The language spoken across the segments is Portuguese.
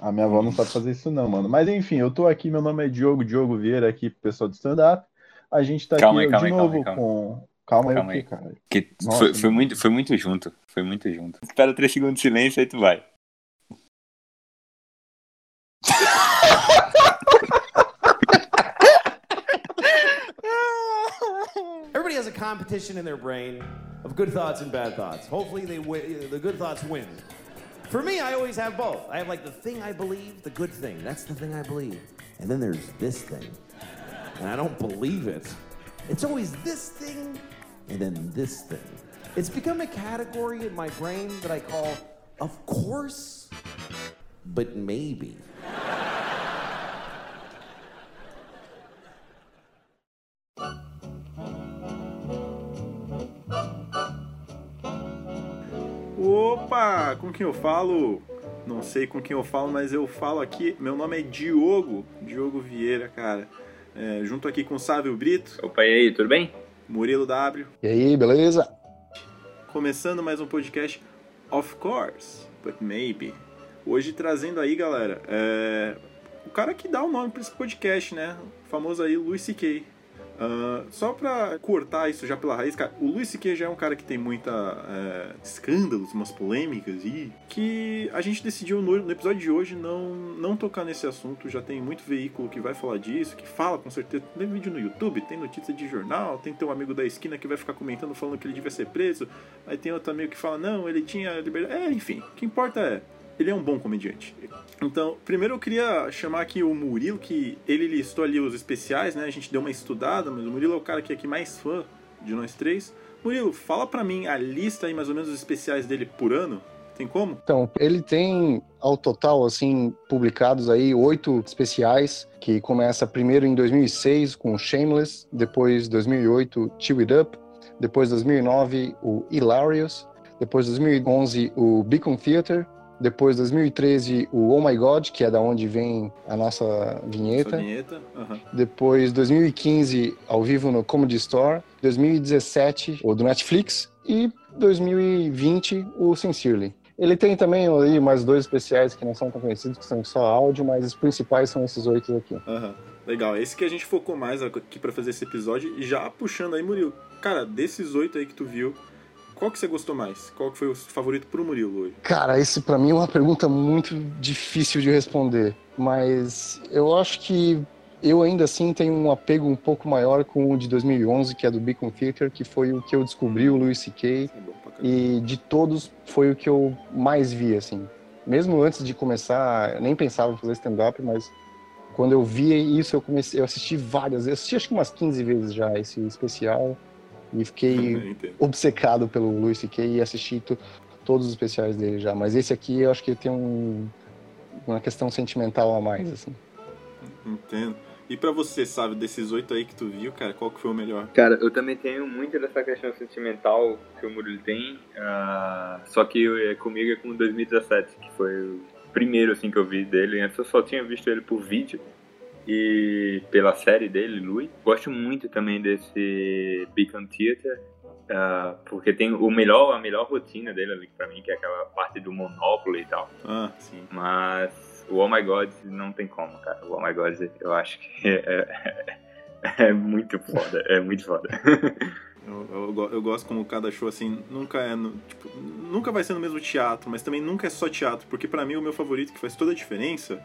A minha avó não sabe fazer isso não, mano. Mas enfim, eu tô aqui, meu nome é Diogo, Diogo Vieira aqui, pessoal do stand-up. A gente tá Calma aqui aí, calma de aí, novo calma aí, com... Calma aí, Calma o quê, aí. cara? Que Nossa, foi, foi muito, foi muito junto. Foi muito junto. Espera três segundos de silêncio, aí tu vai. Everybody has a competition in their brain of good thoughts and bad thoughts. Hopefully, they wi- the good thoughts win. For me, I always have both. I have like the thing I believe, the good thing. That's the thing I believe. And then there's this thing. And I don't believe it. It's always this thing and then this thing. It's become a category in my brain that I call, of course, but maybe. Opa, com quem eu falo? Não sei com quem eu falo, mas eu falo aqui. Meu nome é Diogo, Diogo Vieira, cara. É, junto aqui com o Sávio Brito, Opa, e aí, tudo bem? Murilo W. E aí, beleza? Começando mais um podcast, Of Course, but Maybe. Hoje trazendo aí, galera, é, o cara que dá o nome para esse podcast, né? O famoso aí, Luis C.K. Ah, só pra cortar isso já pela raiz, cara, o Luis C.K. já é um cara que tem muita é, escândalos, umas polêmicas e que a gente decidiu no, no episódio de hoje não, não tocar nesse assunto. Já tem muito veículo que vai falar disso, que fala com certeza. Tem vídeo no YouTube, tem notícia de jornal, tem teu amigo da esquina que vai ficar comentando falando que ele devia ser preso. Aí tem outro amigo que fala, não, ele tinha liberdade. É, enfim, o que importa é ele é um bom comediante. Então, primeiro eu queria chamar aqui o Murilo, que ele listou ali os especiais, né? A gente deu uma estudada, mas o Murilo é o cara que é aqui mais fã de nós três. Murilo, fala pra mim a lista aí, mais ou menos, dos especiais dele por ano. Tem como? Então, ele tem ao total, assim, publicados aí oito especiais, que começa primeiro em 2006 com Shameless, depois 2008 Chill It Up, depois 2009 o Hilarious, depois 2011 o Beacon Theater, depois 2013 o Oh My God, que é da onde vem a nossa vinheta, vinheta. Aham. depois 2015 ao vivo no Comedy Store, 2017 o do Netflix e 2020 o Sincerely. Ele tem também mais dois especiais que não são tão conhecidos, que são só áudio, mas os principais são esses oito aqui. Aham. Legal, esse que a gente focou mais aqui pra fazer esse episódio. E já puxando aí, Murilo. Cara, desses oito aí que tu viu, qual que você gostou mais? Qual que foi o favorito pro Murilo hoje? Cara, esse pra mim é uma pergunta muito difícil de responder, mas eu acho que eu ainda assim tenho um apego um pouco maior com o de 2011, que é do Beacon Theater, que foi o que eu descobri o Louis C.K. É e de todos foi o que eu mais vi assim. Mesmo antes de começar, eu nem pensava em fazer stand-up, mas quando eu vi isso eu comecei, eu assisti várias, eu assisti acho que umas 15 vezes já esse especial e fiquei obcecado pelo Louis C.K. e assisti to- todos os especiais dele já. Mas esse aqui eu acho que tem um, uma questão sentimental a mais, assim. Entendo. E pra você, sabe, desses oito aí que tu viu, cara, qual que foi o melhor? Cara, eu também tenho muito dessa questão sentimental que o Murilo tem, ah, só que eu- é, comigo é com 2017, que foi o primeiro assim que eu vi dele. Antes eu só tinha visto ele por vídeo e pela série dele, Louis. Gosto muito também desse Beacon Theater, ah, porque tem o melhor, a melhor rotina dele ali pra mim, que é aquela parte do Monopoly e tal. Ah, sim. Mas o Oh My God não tem como, cara. O Oh My God eu acho que é, é, é muito foda, é muito foda. Eu, eu, eu gosto como cada show, assim, nunca é. no- tipo, nunca vai ser no mesmo teatro, mas também nunca é só teatro, porque pra mim o meu favorito, que faz toda a diferença,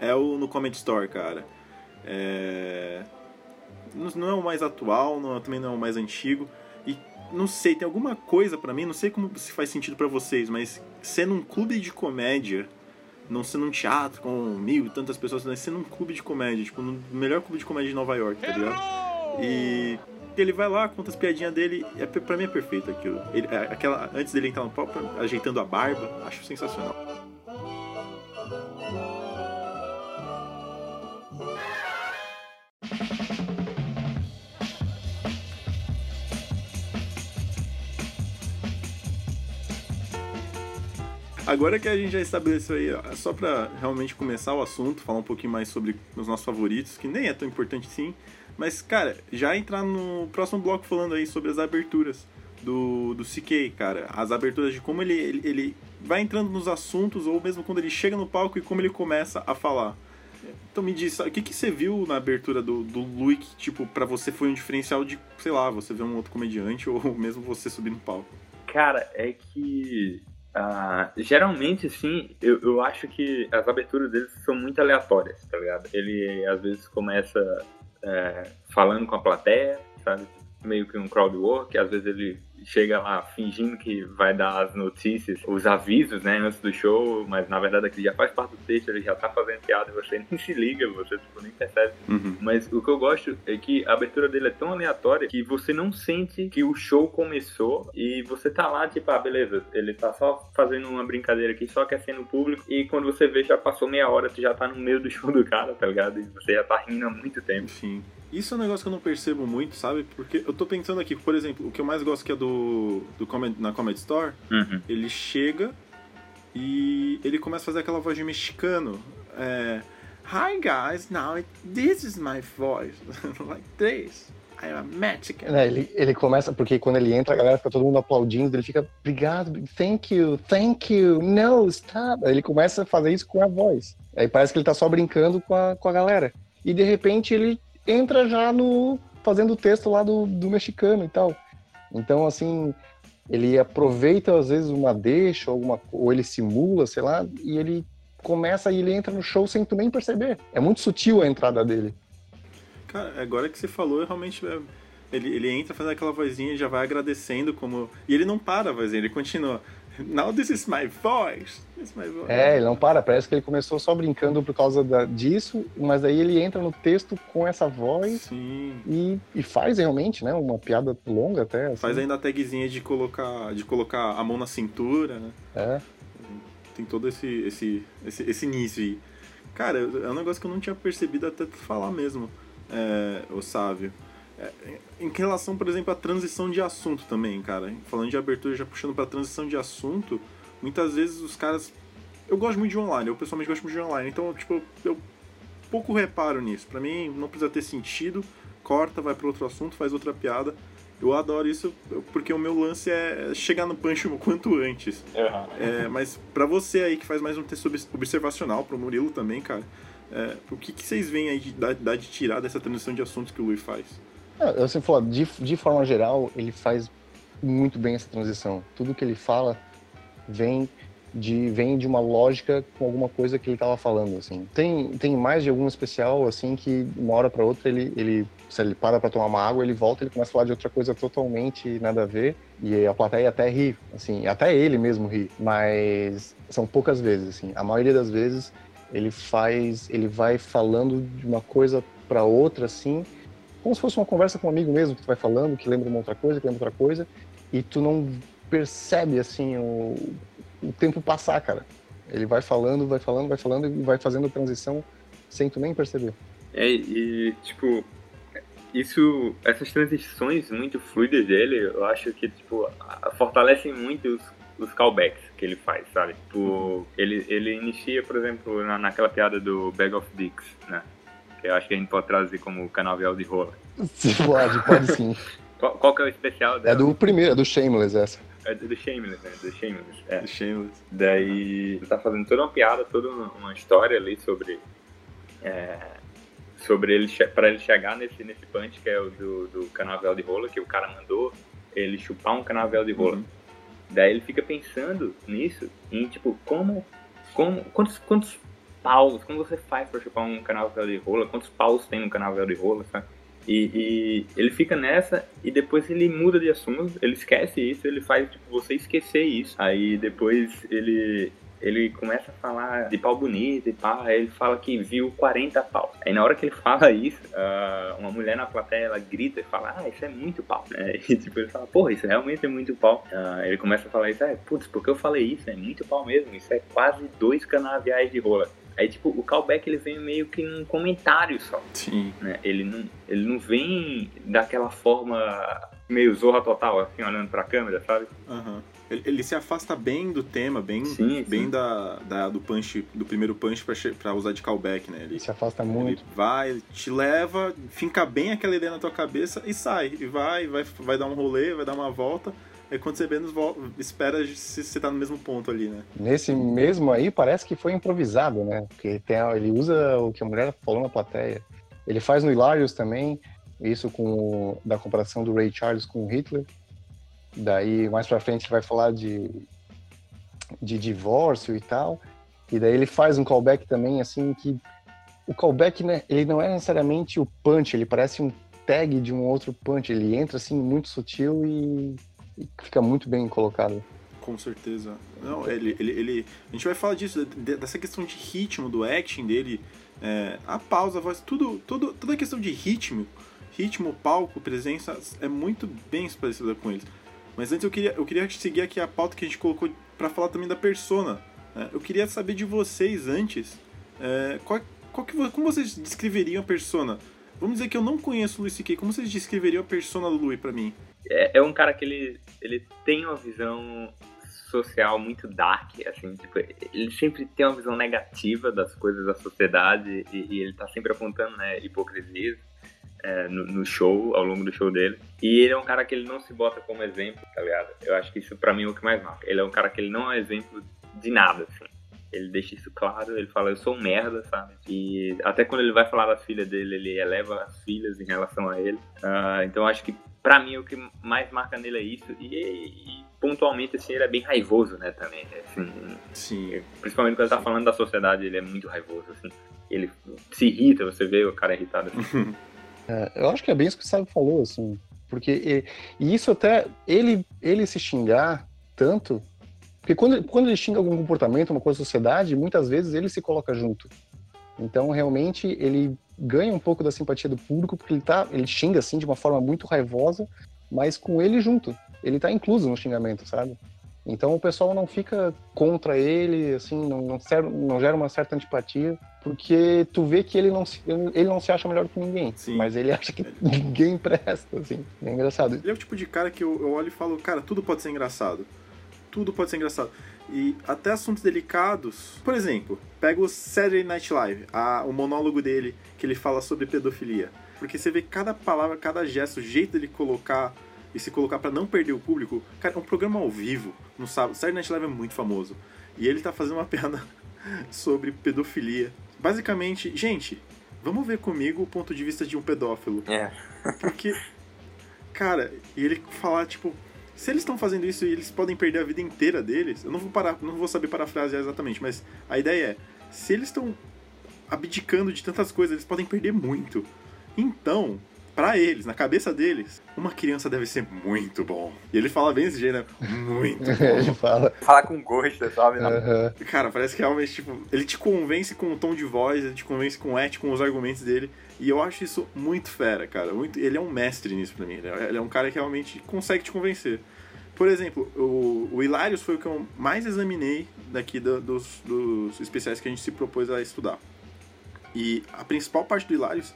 é o no Comedy Store, cara. É. Não é o mais atual, não, também não é o mais antigo. E não sei, tem alguma coisa pra mim, não sei como se faz sentido pra vocês, mas ser num clube de comédia, não ser num teatro com mil e tantas pessoas, mas ser num clube de comédia, tipo, no melhor clube de comédia de Nova York, tá ligado? E ele vai lá, conta as piadinhas dele, é, pra mim é perfeito aquilo. Ele, é, aquela, antes dele entrar no palco, ajeitando a barba, acho sensacional. Agora que a gente já estabeleceu aí, só pra realmente começar o assunto, falar um pouquinho mais sobre os nossos favoritos, que nem é tão importante sim, mas, cara, já entrar no próximo bloco falando aí sobre as aberturas do, do CK, cara. As aberturas de como ele, ele, ele vai entrando nos assuntos, ou mesmo quando ele chega no palco e como ele começa a falar. Então me diz, o que, que você viu na abertura do, do que, tipo, pra você foi um diferencial de, sei lá, você ver um outro comediante ou mesmo você subir no palco? Cara, é que Uh, geralmente, assim, eu, eu acho que as aberturas deles são muito aleatórias, tá ligado? Ele às vezes começa é, falando com a plateia, sabe? Meio que um crowd work, às vezes ele chega lá fingindo que vai dar as notícias, os avisos, né, antes do show, mas na verdade aquele já faz parte do texto, ele já tá fazendo piada e você nem se liga, você tipo, nem percebe. Uhum. Mas o que eu gosto é que a abertura dele é tão aleatória que você não sente que o show começou e você tá lá, tipo, ah, beleza, ele tá só fazendo uma brincadeira aqui, só aquecendo o público e quando você vê já passou meia hora, tu já tá no meio do show do cara, tá ligado? E você já tá rindo há muito tempo. Sim. Isso é um negócio que eu não percebo muito, sabe? Porque eu tô pensando aqui, por exemplo, o que eu mais gosto que é do, do na Comedy Store, Uhum. ele chega e ele começa a fazer aquela voz de mexicano. É, Hi guys, now it, this is my voice. like this. I am Mexican. É, ele, ele começa, porque quando ele entra, a galera fica todo mundo aplaudindo, ele fica, obrigado, thank you, thank you, no, stop. Aí ele começa a fazer isso com a voz. Aí parece que ele tá só brincando com a, com a galera. E de repente ele entra já no. fazendo o texto lá do, do mexicano e tal. Então, assim, ele aproveita às vezes uma deixa, alguma, ou ele simula, sei lá, e ele começa e ele entra no show sem tu nem perceber. É muito sutil a entrada dele. Cara, agora que você falou, realmente é, ele, ele entra fazendo aquela vozinha e já vai agradecendo como. E ele não para a vozinha, ele continua. Now this is my voice. This is my voice. É, ele não para, parece que ele começou só brincando por causa da- disso, mas aí ele entra no texto com essa voz e, e faz realmente, né, uma piada longa até. assim. Faz ainda a tagzinha de colocar, de colocar a mão na cintura, né? É. Tem todo esse, esse, esse, esse início aí. Cara, é um negócio que eu não tinha percebido até tu falar mesmo, é, o Sávio. É, em relação, por exemplo, à transição de assunto também, cara. Falando de abertura, já puxando pra transição de assunto, muitas vezes os caras. Eu gosto muito de online, eu pessoalmente gosto muito de online, então, tipo, eu pouco reparo nisso. Pra mim, não precisa ter sentido, corta, vai para outro assunto, faz outra piada. Eu adoro isso porque o meu lance é chegar no punch o quanto antes. É, mas pra você aí que faz mais um texto obs- observacional, pro Murilo também, cara, é, o que, que vocês veem aí de, da, da de tirar dessa transição de assuntos que o Luiz faz? Eu sempre falo, de, de forma geral, ele faz muito bem essa transição. Tudo que ele fala vem de, vem de uma lógica com alguma coisa que ele estava falando, assim. Tem, tem mais de algum especial, assim, que uma hora para outra ele, ele, se ele para para tomar uma água, ele volta ele começa a falar de outra coisa totalmente nada a ver, e a plateia até ri, assim, até ele mesmo ri, mas são poucas vezes, assim. A maioria das vezes ele faz, ele vai falando de uma coisa para outra, assim, como se fosse uma conversa com um amigo mesmo, que tu vai falando, que lembra uma outra coisa, que lembra outra coisa, e tu não percebe, assim, o, o tempo passar, cara. Ele vai falando, vai falando, vai falando e vai fazendo a transição sem tu nem perceber. É, e tipo, isso, essas transições muito fluidas dele, eu acho que tipo, fortalecem muito os, os callbacks que ele faz, sabe? Tipo, ele, ele inicia, por exemplo, na, naquela piada do Bag of Dicks, né? Eu acho que a gente pode trazer como canavial de rola. Pode, pode sim. Qual, qual que é o especial É dela? do primeiro, é do Shameless essa. É do Shameless, né? Do Shameless, é. Shameless. Daí ele tá fazendo toda uma piada, toda uma, história ali sobre. É, sobre ele pra ele chegar nesse, nesse punch que é o do, do canavial de rola, que o cara mandou ele chupar um canavial de rola. Uhum. Daí ele fica pensando nisso, em tipo, como. como quantos, quantos paus, como você faz pra chupar um canavial de rola? Quantos paus tem no canavial de rola, sabe? E, e ele fica nessa e depois ele muda de assunto, ele esquece isso, ele faz tipo você esquecer isso. Aí depois ele ele começa a falar de pau bonito e pá, ele fala que viu 40 paus. Aí na hora que ele fala isso, ah, uma mulher na plateia ela grita e fala: "Ah, isso é muito pau". né? E tipo ele fala: "Porra, isso realmente é muito pau". Ah, ele começa a falar isso: "É, putz, porque eu falei isso, é muito pau mesmo, isso é quase dois canaviais de rola". Aí, tipo, o callback ele vem meio que num comentário só Sim. né? Ele não, ele não vem daquela forma meio zorra total, assim, olhando pra câmera, sabe? Aham. Ele, ele se afasta bem do tema, bem, Sim, bem sim. Da, da- do punch, do primeiro punch pra, pra usar de callback, né? Ele, Se afasta ele muito. vai, te leva, finca bem aquela ideia na tua cabeça e sai. E vai, vai, vai dar um rolê, vai dar uma volta, é quando você menos espera se você tá no mesmo ponto ali, né? Nesse mesmo aí, parece que foi improvisado, né? Porque tem, ele usa o que a mulher falou na plateia. Ele faz no Hilarious também, isso com o- da comparação do Ray Charles com o Hitler. Daí, mais pra frente, ele vai falar de, de divórcio e tal. E daí ele faz um callback também, assim, que o callback, né, ele não é necessariamente o punch, ele parece um tag de um outro punch. Ele entra, assim, muito sutil e fica muito bem colocado. Com certeza. Não, ele, ele, ele- A gente vai falar disso, de- dessa questão de ritmo, do acting dele, é, a pausa, a voz, tudo, tudo, toda a questão de ritmo, ritmo, palco, presença, é muito bem estabelecida com eles. Mas antes eu queria, eu queria seguir aqui a pauta que a gente colocou pra falar também da persona. né? Eu queria saber de vocês antes, é, qual, qual que, como vocês descreveriam a persona? Vamos dizer que eu não conheço o Luis C.K., como vocês descreveriam a persona do Louis pra mim? É, é um cara que ele, ele tem uma visão social muito dark, assim, tipo, ele sempre tem uma visão negativa das coisas da sociedade e, e ele tá sempre apontando, né, hipocrisias é, no, no show, ao longo do show dele. E ele é um cara que ele não se bota como exemplo, tá ligado? Eu acho que isso pra mim é o que mais marca. Ele é um cara que ele não é exemplo de nada, assim. Ele deixa isso claro, ele fala, eu sou um merda, sabe? E até quando ele vai falar das filhas dele, ele eleva as filhas em relação a ele. Ah, então acho que pra mim o que mais marca nele é isso. E, e pontualmente, assim, ele é bem raivoso, né, também. Assim, Sim, principalmente quando ele tá falando da sociedade, ele é muito raivoso, assim. Ele se irrita, você vê o cara irritado. Assim. É, eu acho que é bem isso que o Sábio falou, assim. Porque, e, e isso até, ele, ele se xingar tanto. Porque quando, quando ele xinga algum comportamento, uma coisa da sociedade, muitas vezes ele se coloca junto. Então, realmente, ele ganha um pouco da simpatia do público, porque ele, tá, ele xinga, assim, de uma forma muito raivosa, mas com ele junto. Ele tá incluso no xingamento, sabe? Então, o pessoal não fica contra ele, assim, não, não, não gera uma certa antipatia, porque tu vê que ele não se, ele não se acha melhor que ninguém, Sim. mas ele acha que ninguém presta, assim. É engraçado. Ele é o tipo de cara que eu, eu olho e falo, cara, tudo pode ser engraçado. Tudo pode ser engraçado. E até assuntos delicados. Por exemplo, pega o Saturday Night Live, a- o monólogo dele, que ele fala sobre pedofilia. Porque você vê cada palavra, cada gesto, o jeito dele colocar e se colocar pra não perder o público. Cara, é um programa ao vivo, no sábado. Saturday Night Live é muito famoso. E ele tá fazendo uma piada sobre pedofilia. Basicamente, gente, vamos ver comigo o ponto de vista de um pedófilo. É. Porque, cara, e ele falar, tipo, se eles estão fazendo isso e eles podem perder a vida inteira deles, eu não vou parar, não vou saber parafrasear exatamente, mas a ideia é, se eles estão abdicando de tantas coisas, eles podem perder muito. Então, pra eles, na cabeça deles, uma criança deve ser muito bom. E ele fala bem desse jeito, né? Muito ele bom. fala. Falar com gosto, sabe? "Aham." Cara, parece que realmente, tipo, ele te convence com o tom de voz, ele te convence com o ético, com os argumentos dele. E eu acho isso muito fera, cara. Muito, ele é um mestre nisso pra mim. Ele é, ele é um cara que realmente consegue te convencer. Por exemplo, o, o Hilarious foi o que eu mais examinei daqui do- dos, dos especiais que a gente se propôs a estudar. E a principal parte do Hilarious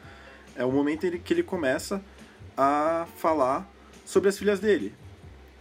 é o momento que ele começa a falar sobre as filhas dele.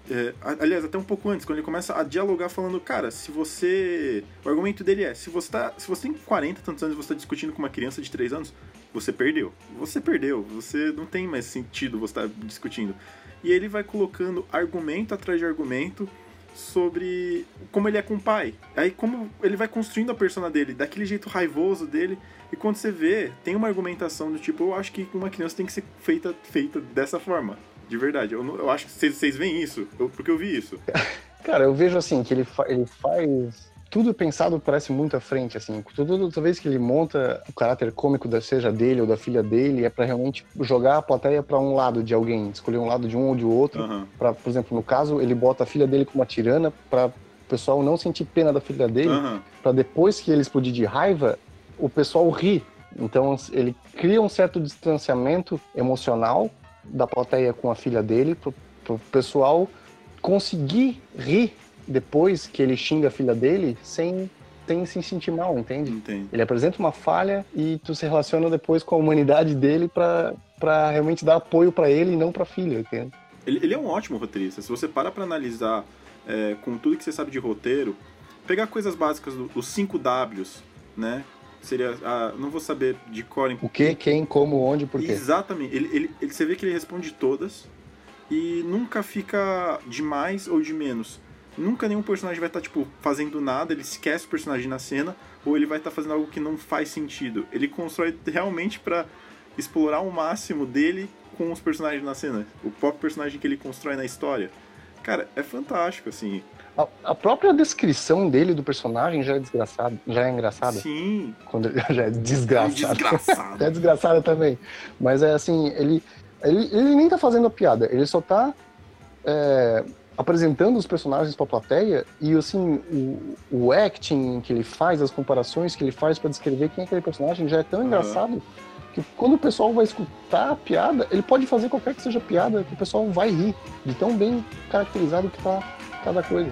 É, aliás, até um pouco antes, quando ele começa a dialogar falando, cara, se você. O argumento dele é, se você, tá, se você tem 40 tantos anos e você está discutindo com uma criança de 3 anos, você perdeu. Você perdeu. Você não tem mais sentido você estar discutindo. E ele vai colocando argumento atrás de argumento sobre como ele é com o pai. Aí como ele vai construindo a persona dele, daquele jeito raivoso dele. E quando você vê, tem uma argumentação do tipo, eu acho que uma criança tem que ser feita, feita dessa forma. De verdade. Eu, eu acho que vocês, vocês veem isso, eu- porque eu vi isso. Cara, eu vejo assim, que ele, fa- ele faz. Tudo pensado parece muito à frente, assim. Tudo, toda vez que ele monta o caráter cômico, da, seja dele ou da filha dele, é pra realmente jogar a plateia pra um lado de alguém, escolher um lado de um ou de outro. Aham. Pra, por exemplo, no caso, ele bota a filha dele como uma tirana pra o pessoal não sentir pena da filha dele, Aham. pra depois que ele explodir de raiva, o pessoal ri. Então ele cria um certo distanciamento emocional da plateia com a filha dele, pro, pro pessoal conseguir rir depois que ele xinga a filha dele sem, sem se sentir mal, entende? Entendo. Ele apresenta uma falha e tu se relaciona depois com a humanidade dele pra, pra realmente dar apoio pra ele e não pra filha, entende? Ele, ele é um ótimo roteirista. Se você para pra analisar é, com tudo que você sabe de roteiro, pegar coisas básicas dos 5 Ws, né? Seria. ah, não vou saber de cor O que, quem, como, onde, por quê. Exatamente. Ele, ele, ele- você vê que ele responde todas. e nunca fica de mais ou de menos. Nunca nenhum personagem vai estar, tipo, fazendo nada, ele esquece o personagem na cena, ou ele vai estar fazendo algo que não faz sentido. Ele constrói realmente para explorar o máximo dele com os personagens na cena. O próprio personagem que ele constrói na história. Cara, é fantástico, assim. A, a própria descrição dele do personagem já é desgraçado, já é engraçada. Sim. Quando já é desgraçado. Desgraçado. é desgraçada também. Mas é assim, ele, ele, ele nem tá fazendo a piada, ele só tá é, apresentando os personagens pra plateia e assim, o, o acting que ele faz, as comparações que ele faz para descrever quem é aquele personagem já é tão Aham. engraçado que quando o pessoal vai escutar a piada, ele pode fazer qualquer que seja piada, que o pessoal vai rir, de tão bem caracterizado que tá cada coisa.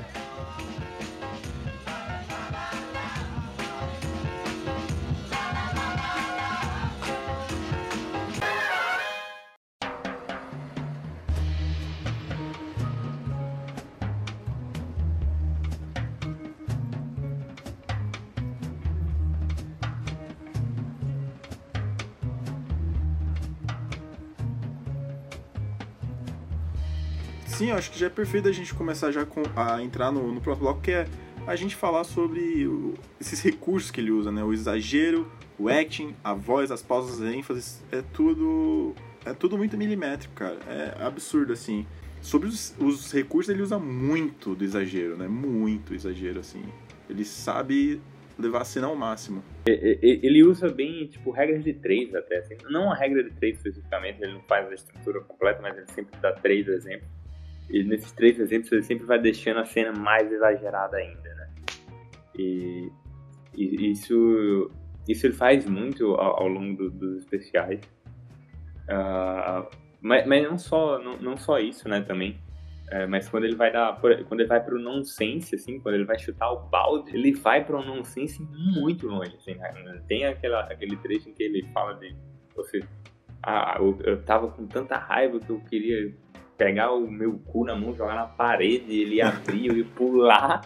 Acho que já é perfeito a gente começar já com, a entrar no, no bloco, que é a gente falar sobre o- esses recursos que ele usa, né? O exagero, o acting, a voz, as pausas, as ênfases, é tudo é tudo muito milimétrico, cara. É absurdo, assim. Sobre os, os recursos, ele usa muito do exagero, né? Muito exagero, assim. Ele sabe levar a cena ao máximo. Ele usa bem, tipo, regras de três até. Assim. Não a regra de três especificamente, ele não faz a estrutura completa, mas ele sempre dá três exemplos. E nesses três exemplos ele sempre vai deixando a cena mais exagerada ainda, né? E, e isso, isso ele faz muito ao, ao longo do- dos especiais. Ah, mas, mas não só não, não só isso, né, também. É, mas quando ele vai dar, quando ele vai pro nonsense, assim, quando ele vai chutar o balde, ele vai pro nonsense muito longe, assim, né? Tem aquela, aquele trecho em que ele fala de você, ah, eu, eu tava com tanta raiva que eu queria pegar o meu cu na mão, jogar na parede, ele abrir, eu ia pular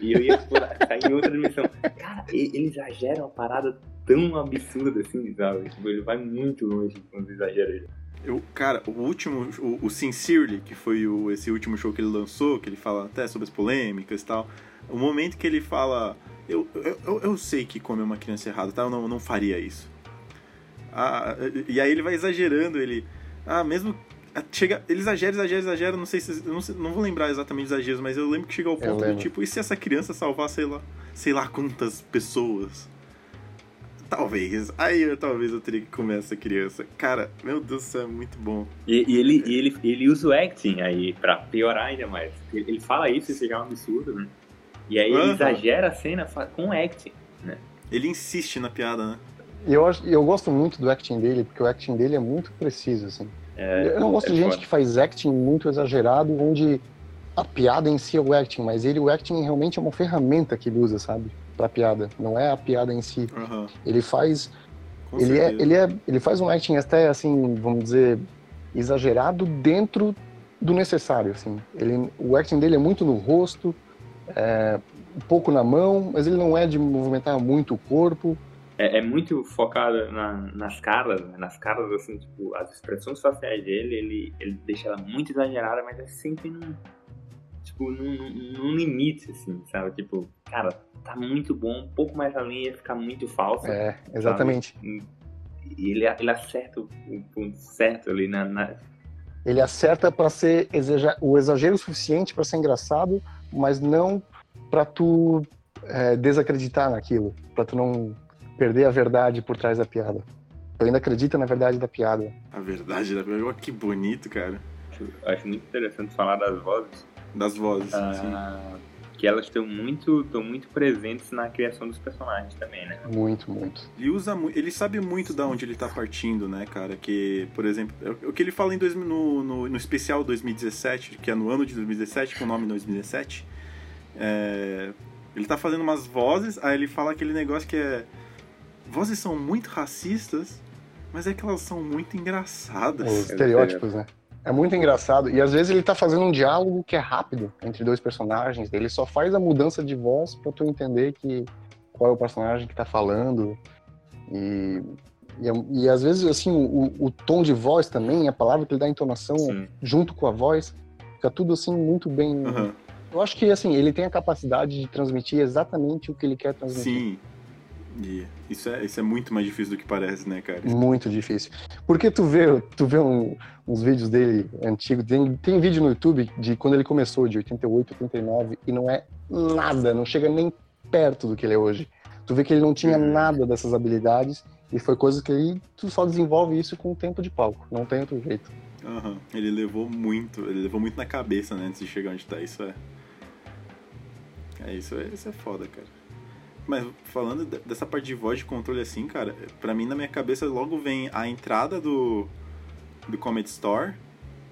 e eu ia pular, sair em outra dimensão. Cara, ele, exagera uma parada tão absurda assim, sabe? Tipo, ele vai muito longe quando exagera ele. Eu, cara, o último, o, o Sincerely, que foi o, esse último show que ele lançou, que ele fala até sobre as polêmicas e tal, o momento que ele fala, eu, eu, eu, eu sei que comer uma criança errada, tá? Eu não, não faria isso. Ah, e aí ele vai exagerando, ele, ah, mesmo, chega, ele exagera, exagera, exagera, não sei se, eu não, sei- não vou lembrar exatamente os exageros, mas eu lembro que chega ao ponto do tipo, e se essa criança salvar, sei lá, sei lá quantas pessoas? Talvez. Aí eu, talvez eu teria que comer essa criança. Cara, meu Deus do céu, é muito bom. E, e ele, e ele, ele usa o acting aí pra piorar ainda mais. Ele, ele fala isso, isso já é um absurdo, né? E aí ele Aham. exagera a cena com acting. Ele insiste na piada, né? E eu, eu gosto muito do acting dele, porque o acting dele é muito preciso, assim. É, eu não gosto é de gente foda. que faz acting muito exagerado, onde a piada em si é o acting, mas ele, o acting realmente é uma ferramenta que ele usa, sabe? Pra piada. Não é a piada em si. Aham. Ele faz. Com Ele é, ele, é, ele faz um acting até, assim, vamos dizer, exagerado dentro do necessário, assim. Ele, o acting dele é muito no rosto, é, um pouco na mão, mas ele não é de movimentar muito o corpo. É, é muito focado na- nas caras, né? nas caras, assim, tipo, as expressões faciais dele, ele, ele deixa ela muito exagerada, mas é sempre num, tipo, num, num- limite, assim, sabe? Tipo, cara, tá muito bom, um pouco mais além ia ficar muito falso. É, exatamente. E ele, ele acerta o o ponto certo ali na, na- Ele acerta para ser exager- o exagero suficiente para ser engraçado, mas não para tu é, desacreditar naquilo, para tu não perder a verdade por trás da piada. Tu ainda acredita na verdade da piada. A verdade da piada. Olha que bonito, cara. acho, acho muito interessante falar das vozes, Das vozes. ah, que elas estão muito, estão muito presentes na criação dos personagens também, né? Muito, muito. Ele usa ele sabe muito da onde ele tá partindo, né, cara? Que, por exemplo, é o o que ele fala em dois, no, no, no especial 2017, que é no ano de 2017, com o nome 2017. é, ele tá fazendo umas vozes, aí ele fala aquele negócio que é. Vozes são muito racistas, mas é que elas são muito engraçadas. Os estereótipos, né? É muito engraçado. E às vezes ele tá fazendo um diálogo que é rápido entre dois personagens. Ele só faz a mudança de voz pra tu entender que qual é o personagem que tá falando. E E, é- e às vezes, assim, o, o tom de voz também, a palavra que ele dá a entonação Sim. junto com a voz, fica tudo assim muito bem. Aham. Eu acho que assim, ele tem a capacidade de transmitir exatamente o que ele quer transmitir. Sim. E isso é, isso é muito mais difícil do que parece, né, cara? Muito difícil. Porque tu vê, tu vê um- uns vídeos dele antigos, tem, tem vídeo no YouTube de quando ele começou, de 88, 89, e não é nada, não chega nem perto do que ele é hoje. Tu vê que ele não tinha Uhum. nada dessas habilidades, e foi coisa que ele, tu só desenvolve isso com o tempo de palco, não tem outro jeito. Aham. Ele levou muito, ele levou muito na cabeça, né, antes de chegar onde tá. Isso é. É isso, é, isso é foda, cara. Mas falando de- dessa parte de voz de controle assim, cara, pra mim na minha cabeça logo vem a entrada do do Comedy Store,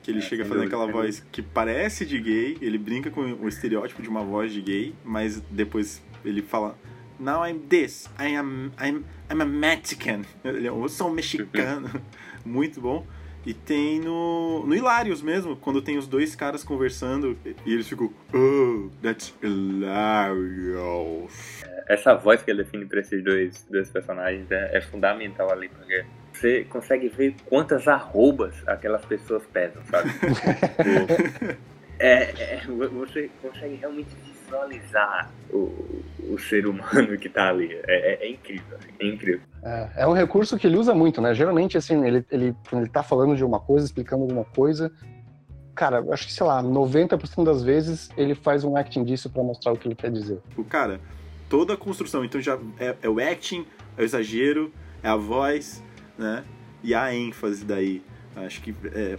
que ele É, chega fazendo aquela voz que parece de gay, ele brinca com o estereótipo de uma voz de gay, mas depois ele fala Now I'm this, I am I'm, I'm a Mexican. Ele é, Eu sou um mexicano. Muito bom. E tem no, no Hilarious mesmo, quando tem os dois caras conversando e eles ficam, oh, that's hilarious. Essa voz que ele define pra esses dois, dois personagens é, é fundamental ali, porque você consegue ver quantas arrobas aquelas pessoas pesam, sabe? Tipo, é, é, você consegue realmente visualizar o, o ser humano que tá ali. É, é- é incrível, é incrível. É, é um recurso que ele usa muito, né? Geralmente, assim, ele, ele, quando ele tá falando de uma coisa, explicando alguma coisa, cara, acho que, sei lá, 90% das vezes ele faz um acting disso pra mostrar o que ele quer dizer. O cara, toda a construção, então já é, é o acting, é o exagero, é a voz, né? E a ênfase daí. Acho que é,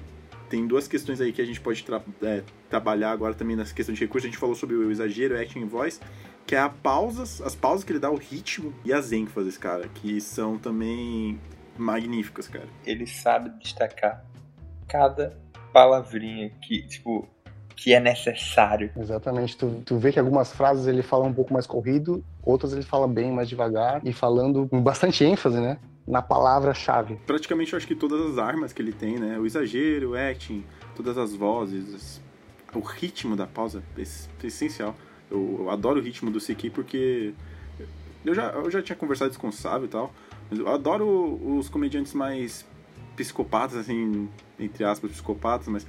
tem duas questões aí que a gente pode tra- é, trabalhar agora também nessa questão de recurso. A gente falou sobre o exagero, acting e voz, que é a pausas, as pausas que ele dá, o ritmo e as ênfases, cara, que são também magníficas, cara. Ele sabe destacar cada palavrinha que, tipo, que é necessário. Exatamente. Tu, tu vê que algumas frases ele fala um pouco mais corrido, outras ele fala bem mais devagar e falando com bastante ênfase, né? Na palavra-chave. praticamente eu acho que todas as armas que ele tem, né? O exagero, o acting, todas as vozes, o ritmo da pausa é es- essencial. Eu, eu adoro o ritmo do CQ porque eu já, eu já tinha conversado isso com o Sábio e tal, mas eu adoro os comediantes mais psicopatas, assim, entre aspas, psicopatas, mas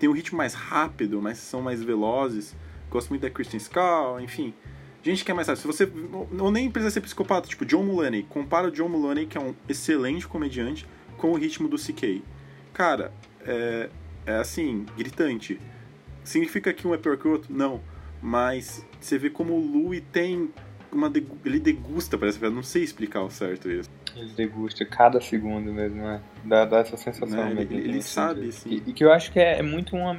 tem um ritmo mais rápido, mas são mais velozes. Gosto muito da Kristen Schaal, enfim. Gente que é mais rápido. Se você. Não nem precisa ser psicopata, tipo John Mulaney. Compara o John Mulaney, que é um excelente comediante, com o ritmo do CK. Cara, é, é assim, gritante. Significa que um é pior que o outro? Não. Mas você vê como o Louis tem uma. degu- Ele degusta, parece. Eu não sei explicar o certo isso. Ele degusta cada segundo mesmo, né? Dá, dá essa sensação Né? mesmo. Ele- ele assim, sabe, de- assim. E, e que eu acho que é, é muito uma,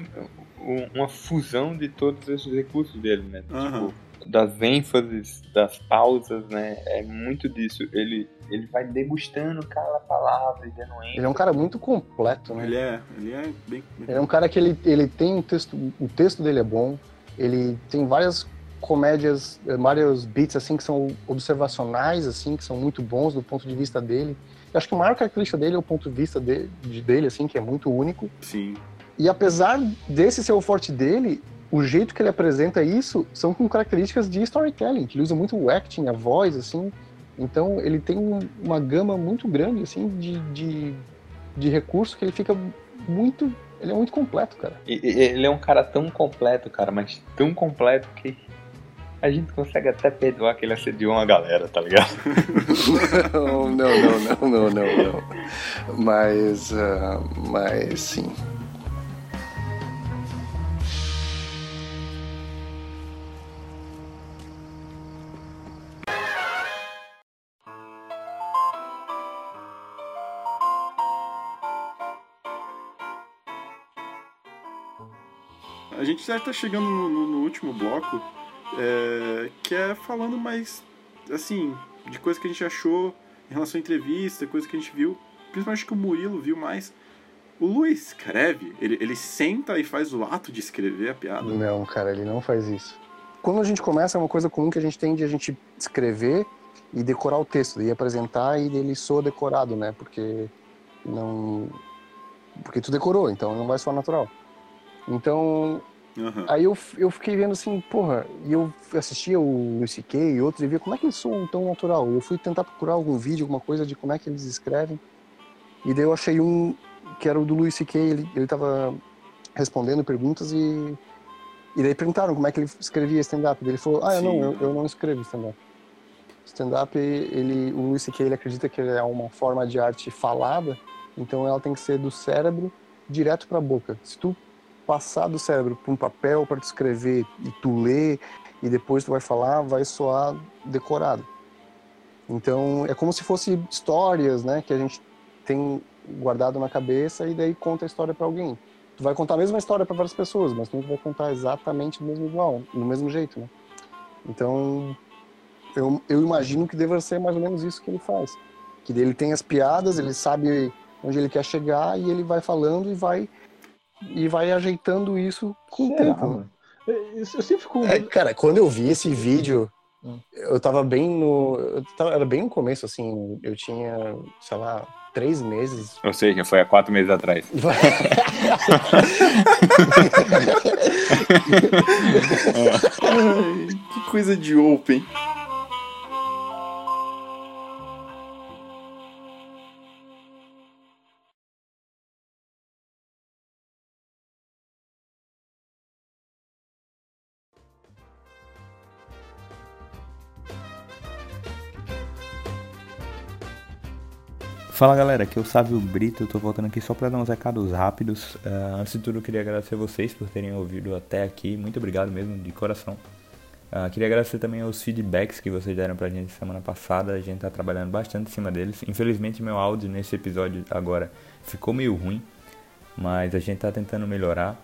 um- uma fusão de todos esses recursos dele, né? Aham. Tipo, das ênfases, das pausas, né? É muito disso. Ele, ele vai degustando cada palavra e dando ênfase. Ele é um cara muito completo, né? Ele é. Ele é bem. Ele é um cara que ele, ele tem um texto, o texto dele é bom, ele tem várias comédias, eh, vários beats assim que são observacionais assim, que são muito bons do ponto de vista dele. Eu acho que a maior característica dele é o ponto de vista de- de- dele assim, que é muito único. Sim. E apesar desse ser o forte dele, o jeito que ele apresenta isso são com características de storytelling, que ele usa muito o acting, a voz assim. Então ele tem um- uma gama muito grande assim de, de, de recurso que ele fica muito, ele é muito completo, cara. Ele é um cara tão completo, cara, mas tão completo que a gente consegue até perdoar que ele assediou uma galera, tá ligado? não, não, não, não, não, não, não. Mas, ah, mas sim. A gente já tá chegando no, no- no último bloco, é, que é falando mais, assim, de coisa que a gente achou em relação à entrevista, coisa que a gente viu, principalmente que o Murilo viu mais. O Luiz escreve, ele, ele senta e faz o ato de escrever a piada. Não, cara, ele não faz isso. Quando a gente começa, é uma coisa comum que a gente tem de a gente escrever e decorar o texto, e apresentar e ele soa decorado, né? Porque não. Porque tu decorou, então não vai soar natural. Então, Aham. Aí eu, eu fiquei vendo assim, porra, e eu assistia o Luis C.K. e outros e via como é que eles são tão natural. Eu fui tentar procurar algum vídeo, alguma coisa de como é que eles escrevem. E daí eu achei um que era o do Luis C.K., ele, ele tava respondendo perguntas e... E daí perguntaram como é que ele escrevia stand-up. Ele falou, ah, eu não, eu, eu não escrevo stand-up. Stand-up, ele, o Luis C.K., ele acredita que é uma forma de arte falada, então ela tem que ser do cérebro direto pra boca. Se tu passar do cérebro para um papel para tu escrever e tu ler e depois tu vai falar, vai soar decorado. Então é como se fosse histórias, né, que a gente tem guardado na cabeça e daí conta a história para alguém. Tu vai contar a mesma história para várias pessoas, mas tu não vai contar exatamente mesmo igual, do mesmo jeito, né? Então eu, eu imagino que deva ser mais ou menos isso que ele faz. Que ele tem as piadas, ele sabe onde ele quer chegar e ele vai falando e vai e vai ajeitando isso com o Será, tempo. mano? Eu, eu sempre fico. É, cara, quando eu vi esse vídeo, Hum. eu tava bem no. eu tava- era bem no começo, assim. Eu tinha, sei lá, três meses. Ou seja, foi há quatro meses atrás. Que coisa de open. Fala galera, aqui é o Sávio Brito, eu tô voltando aqui só pra dar uns recados rápidos. Ah, antes de tudo, eu queria agradecer vocês por terem ouvido até aqui, muito obrigado mesmo, de coração. Ah, queria agradecer também aos feedbacks que vocês deram pra gente semana passada, a gente tá trabalhando bastante em cima deles. Infelizmente, meu áudio nesse episódio agora ficou meio ruim, mas a gente tá tentando melhorar.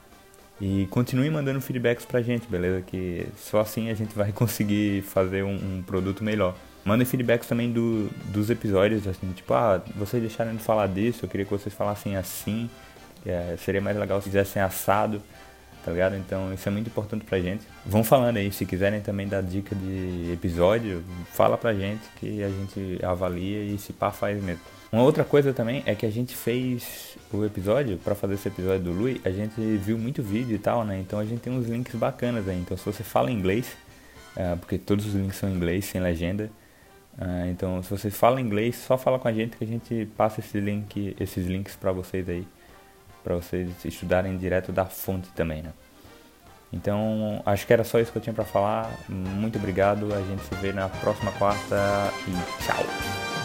E continue mandando feedbacks pra gente, beleza? Que só assim a gente vai conseguir fazer um, um produto melhor. Mandem feedbacks também do, dos episódios, assim, tipo, ah, vocês deixaram de falar disso, eu queria que vocês falassem assim, é, seria mais legal se fizessem assado, tá ligado? Então isso é muito importante pra gente. Vão falando aí, se quiserem também dar dica de episódio, fala pra gente que a gente avalia e se pá faz mesmo. Uma outra coisa também é que a gente fez o episódio, pra fazer esse episódio do Lui, a gente viu muito vídeo e tal, né? Então a gente tem uns links bacanas aí. Então se você fala inglês, é, porque todos os links são em inglês, sem legenda. Ah, então, se vocês falam inglês, só fala com a gente que a gente passa esse link, esses links para vocês aí, para vocês estudarem direto da fonte também, né? Então, acho que era só isso que eu tinha para falar. Muito obrigado. A gente se vê na próxima quarta e tchau.